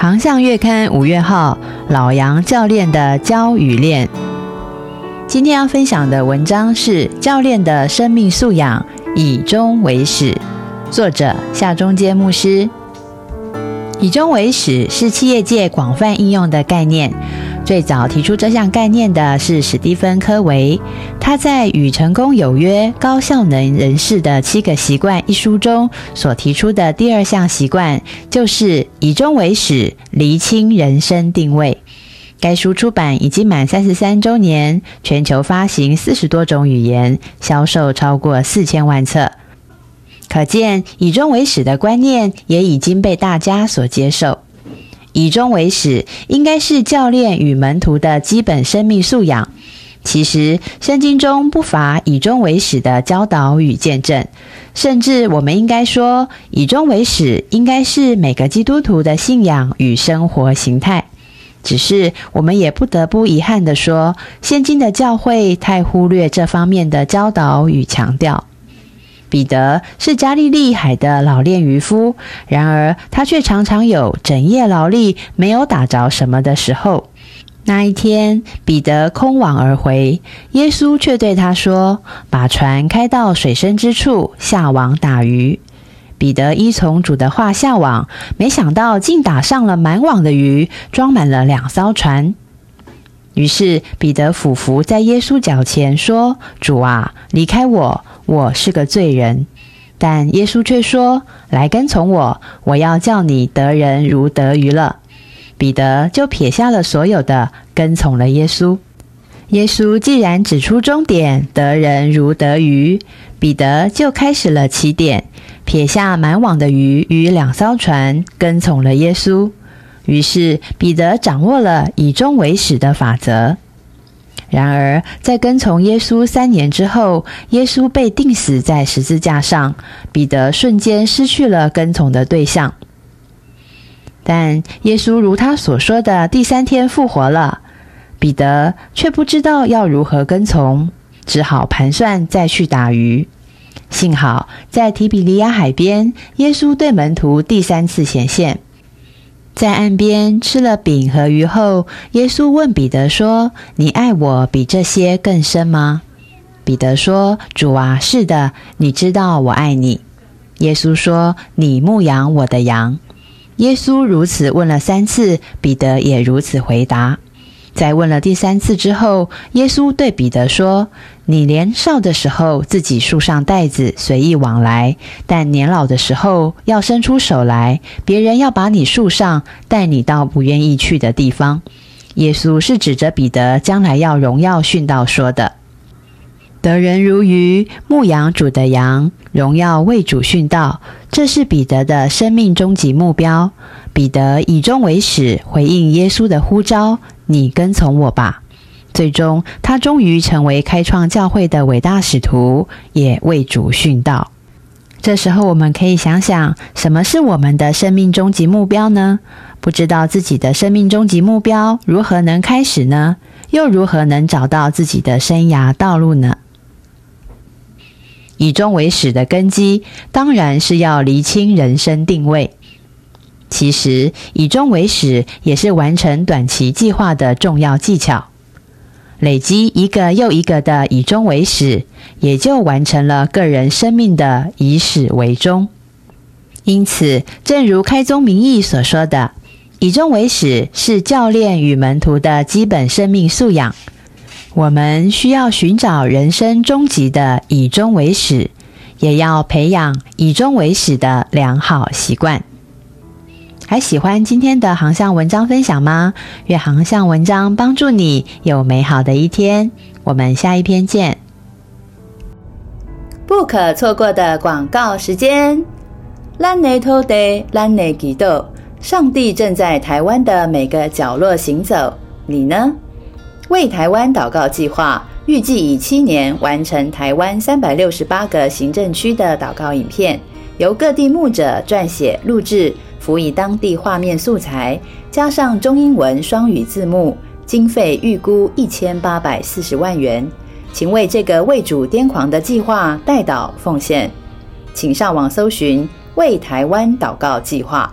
航向月刊五月号，老杨教练的教与练。今天要分享的文章是《教练的生命素养以终为始》，作者夏中间牧师。以终为始是企业界广泛应用的概念。最早提出这项概念的是史蒂芬·科维，他在《与成功有约：高效能人士的七个习惯》一书中所提出的第二项习惯，就是以终为始，厘清人生定位。该书出版已经满三十三周年，全球发行四十多种语言，销售超过四千万册。可见，以终为始的观念也已经被大家所接受。以终为始，应该是教练与门徒的基本生命素养。其实，圣经中不乏以终为始的教导与见证，甚至我们应该说，以终为始应该是每个基督徒的信仰与生活形态。只是，我们也不得不遗憾地说，现今的教会太忽略这方面的教导与强调。彼得是加利利海的老练渔夫，然而他却常常有整夜劳力没有打着什么的时候。那一天，彼得空网而回，耶稣却对他说：“把船开到水深之处，下网打鱼。”彼得依从主的话下网，没想到竟打上了满网的鱼，装满了两艘船。于是彼得俯伏在耶稣脚前说：“主啊，离开我。”我是个罪人，但耶稣却说：“来跟从我，我要叫你得人如得鱼了。”彼得就撇下了所有的，跟从了耶稣。耶稣既然指出终点，得人如得鱼，彼得就开始了起点，撇下满网的鱼与两艘船，跟从了耶稣。于是彼得掌握了以终为始的法则。然而，在跟从耶稣三年之后，耶稣被钉死在十字架上，彼得瞬间失去了跟从的对象。但耶稣如他所说的，第三天复活了，彼得却不知道要如何跟从，只好盘算再去打鱼。幸好在提比利亚海边，耶稣对门徒第三次显现。在岸边吃了饼和鱼后，耶稣问彼得说：“你爱我比这些更深吗？”彼得说：“主啊，是的，你知道我爱你。”耶稣说：“你牧养我的羊。”耶稣如此问了三次，彼得也如此回答。在问了第三次之后，耶稣对彼得说：“你年少的时候自己束上带子随意往来，但年老的时候要伸出手来，别人要把你束上，带你到不愿意去的地方。”耶稣是指着彼得将来要荣耀训道说的：“得人如鱼，牧羊主的羊，荣耀为主训道。”这是彼得的生命终极目标。彼得以终为始，回应耶稣的呼召。你跟从我吧。最终，他终于成为开创教会的伟大使徒，也为主殉道。这时候，我们可以想想，什么是我们的生命终极目标呢？不知道自己的生命终极目标，如何能开始呢？又如何能找到自己的生涯道路呢？以终为始的根基，当然是要厘清人生定位。其实，以终为始也是完成短期计划的重要技巧。累积一个又一个的以终为始，也就完成了个人生命的以始为终。因此，正如开宗明义所说的，以终为始是教练与门徒的基本生命素养。我们需要寻找人生终极的以终为始，也要培养以终为始的良好习惯。还喜欢今天的航向文章分享吗？愿航向文章帮助你有美好的一天。我们下一篇见。不可错过的广告时间。兰内托德，兰内吉豆，上帝正在台湾的每个角落行走，你呢？为台湾祷告计划预计以七年完成台湾三百六十八个行政区的祷告影片，由各地牧者撰写、录制，辅以当地画面素材，加上中英文双语字幕，经费预估一千八百四十万元。请为这个为主癫狂的计划代祷奉献，请上网搜寻“为台湾祷告计划”。